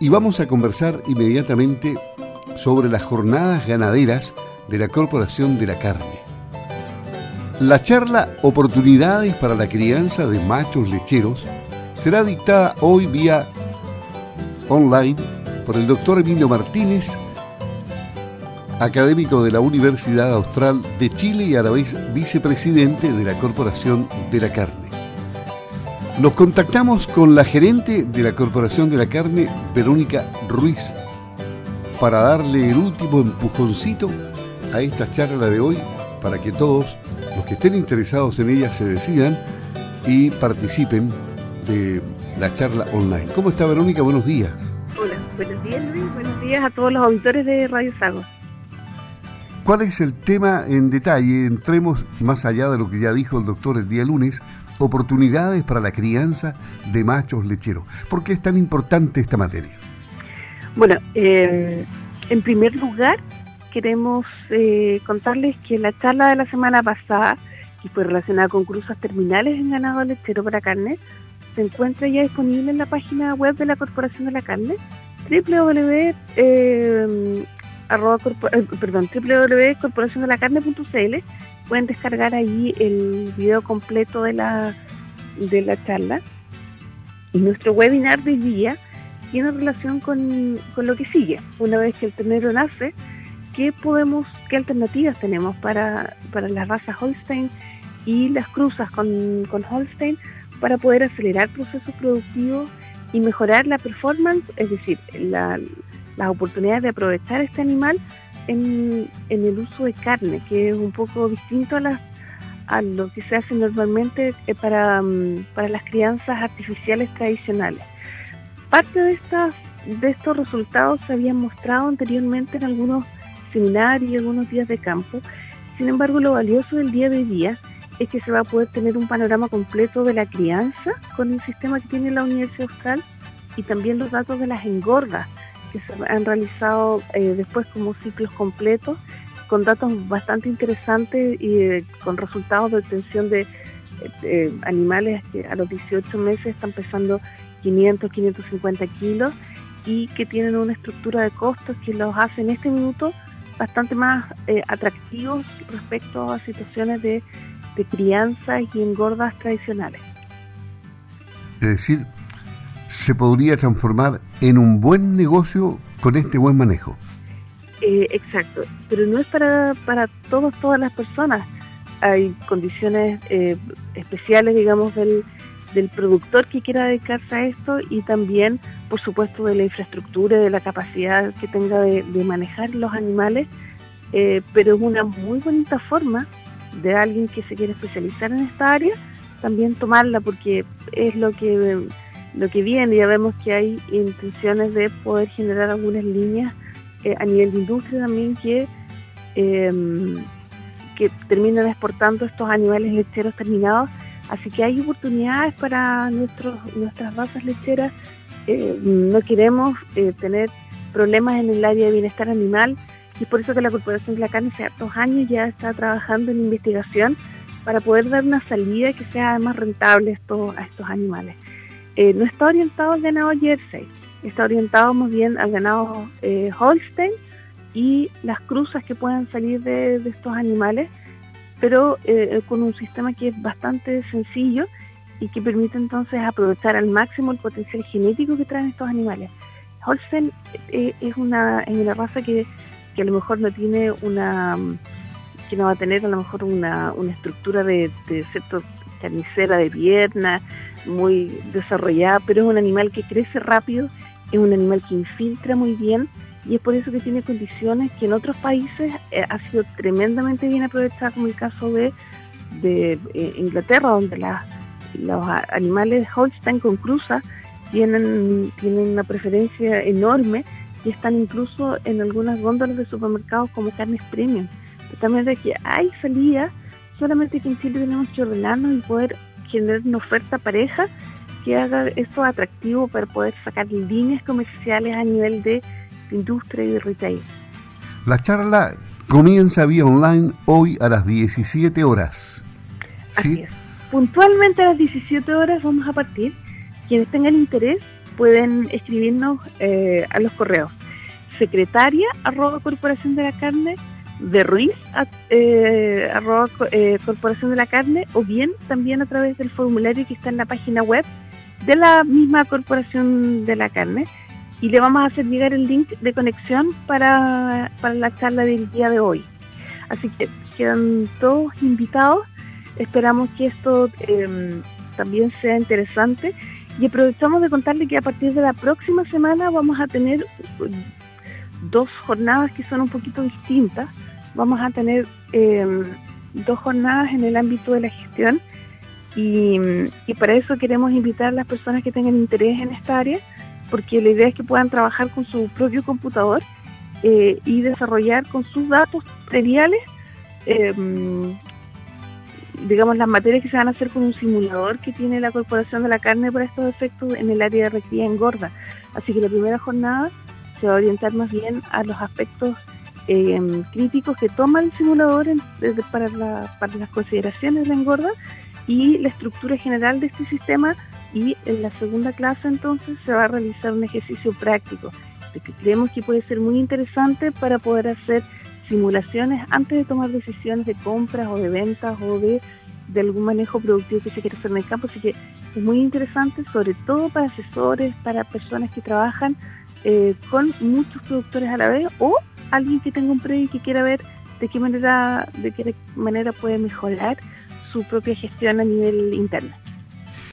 y vamos a conversar inmediatamente sobre las jornadas ganaderas de la Corporación de la Carne. La charla Oportunidades para la crianza de machos lecheros será dictada hoy vía online por el doctor Emilio Martínez, académico de la Universidad Austral de Chile y a la vez vicepresidente de la Corporación de la Carne. Nos contactamos con la gerente de la Corporación de la Carne, Verónica Ruiz, para darle el último empujoncito a esta charla de hoy, para que todos los que estén interesados en ella se decidan y participen de la charla online. ¿Cómo está Verónica? Buenos días. Hola, buenos días Luis, buenos días a todos los auditores de Radio Sago. ¿Cuál es el tema en detalle? Entremos más allá de lo que ya dijo el doctor el día lunes oportunidades para la crianza de machos lecheros. ¿Por qué es tan importante esta materia? Bueno, eh, en primer lugar, queremos eh, contarles que la charla de la semana pasada, que fue relacionada con cruzas terminales en ganado lechero para carne, se encuentra ya disponible en la página web de la Corporación de la Carne, www. Eh, perdón, www.corporaciondelacarne.cl pueden descargar ahí el video completo de la, de la charla. Y nuestro webinar de día tiene relación con, lo que sigue. Una vez que el ternero nace, ¿qué podemos, qué alternativas tenemos para, para las razas Holstein y las cruzas con, con Holstein para poder acelerar procesos productivos y mejorar la performance, es decir, las oportunidades de aprovechar este animal en, el uso de carne, que es un poco distinto a, a lo que se hace normalmente eh, para, mm, para las crianzas artificiales tradicionales. Parte de, estas, de estos resultados se habían mostrado anteriormente en algunos seminarios y algunos días de campo. Sin embargo, lo valioso del día de día es que se va a poder tener un panorama completo de la crianza con el sistema que tiene la Universidad Austral y también los datos de las engordas que se han realizado eh, después como ciclos completos, con datos bastante interesantes y eh, con resultados de obtención de animales que a los 18 meses están pesando 500, 550 kilos y que tienen una estructura de costos que los hace en este minuto bastante más eh, atractivos respecto a situaciones de, de crianza y engordas tradicionales. Es decir, se podría transformar en un buen negocio con este buen manejo. Eh, exacto, pero no es para, para todos, todas las personas. Hay condiciones eh, especiales, digamos, del, del productor que quiera dedicarse a esto y también, por supuesto, de la infraestructura, de la capacidad que tenga de, manejar los animales, eh, pero es una muy bonita forma de alguien que se quiere especializar en esta área, también tomarla porque es lo que lo que viene, ya vemos que hay intenciones de poder generar algunas líneas eh, a nivel de industria también que, em, que terminan exportando estos animales lecheros terminados. Así que hay oportunidades para nuestros, nuestras razas lecheras. Eh, no queremos eh, tener problemas en el área de bienestar animal y es por eso que la Corporación de la Carne hace dos años ya está trabajando en investigación para poder dar una salida que sea más rentable a estos animales. Eh, no está orientado al ganado Jersey, está orientado más bien al ganado eh, Holstein y las cruzas que puedan salir de, estos animales, pero eh, con un sistema que es bastante sencillo y que permite entonces aprovechar al máximo el potencial genético que traen estos animales. Holstein es, una, es una raza que, a lo mejor no tiene una que no va a tener a lo mejor una, estructura de, de carnicera de pierna, muy desarrollada, pero es un animal que crece rápido, es un animal que infiltra muy bien y es por eso que tiene condiciones que en otros países eh, ha sido tremendamente bien aprovechada, como el caso de, de eh, Inglaterra, donde los animales Holstein con cruza tienen, tienen una preferencia enorme y están incluso en algunas góndolas de supermercados como carnes premium. También de que hay salida, solamente que en Chile tenemos que ordenarnos y poder generar una oferta pareja que haga esto atractivo para poder sacar líneas comerciales a nivel de industria y de retail. La charla comienza vía online hoy a las 17 horas. ¿Sí? Así es. Puntualmente a las 17 horas vamos a partir. Quienes tengan interés pueden escribirnos eh, a los correos secretaria arroba corporación de la carne de Ruiz eh, arroba eh, corporación de la carne o bien también a través del formulario que está en la página web de la misma corporación de la carne y le vamos a hacer llegar el link de conexión para, para la charla del día de hoy. Así que quedan todos invitados. Esperamos que esto em, también sea interesante y aprovechamos de contarle que a partir de la próxima semana vamos a tener dos jornadas que son un poquito distintas. Vamos a tener em, dos jornadas en el ámbito de la gestión y, para eso queremos invitar a las personas que tengan interés en esta área, porque la idea es que puedan trabajar con su propio computador eh, y desarrollar con sus datos previales, em, digamos, las materias que se van a hacer con un simulador que tiene la Corporación de la Carne para estos efectos en el área de recría engorda. Así que la primera jornada se va a orientar más bien a los aspectos em, críticos que toma el simulador para, para las consideraciones de engorda y la estructura general de este sistema y en la segunda clase entonces se va a realizar un ejercicio práctico que creemos que puede ser muy interesante para poder hacer simulaciones antes de tomar decisiones de compras o de ventas o de, de algún manejo productivo que se quiere hacer en el campo. Así que es muy interesante, sobre todo para asesores, para personas que trabajan eh, con muchos productores a la vez o alguien que tenga un predio y que quiera ver de qué manera, de qué manera puede mejorar su propia gestión a nivel interno.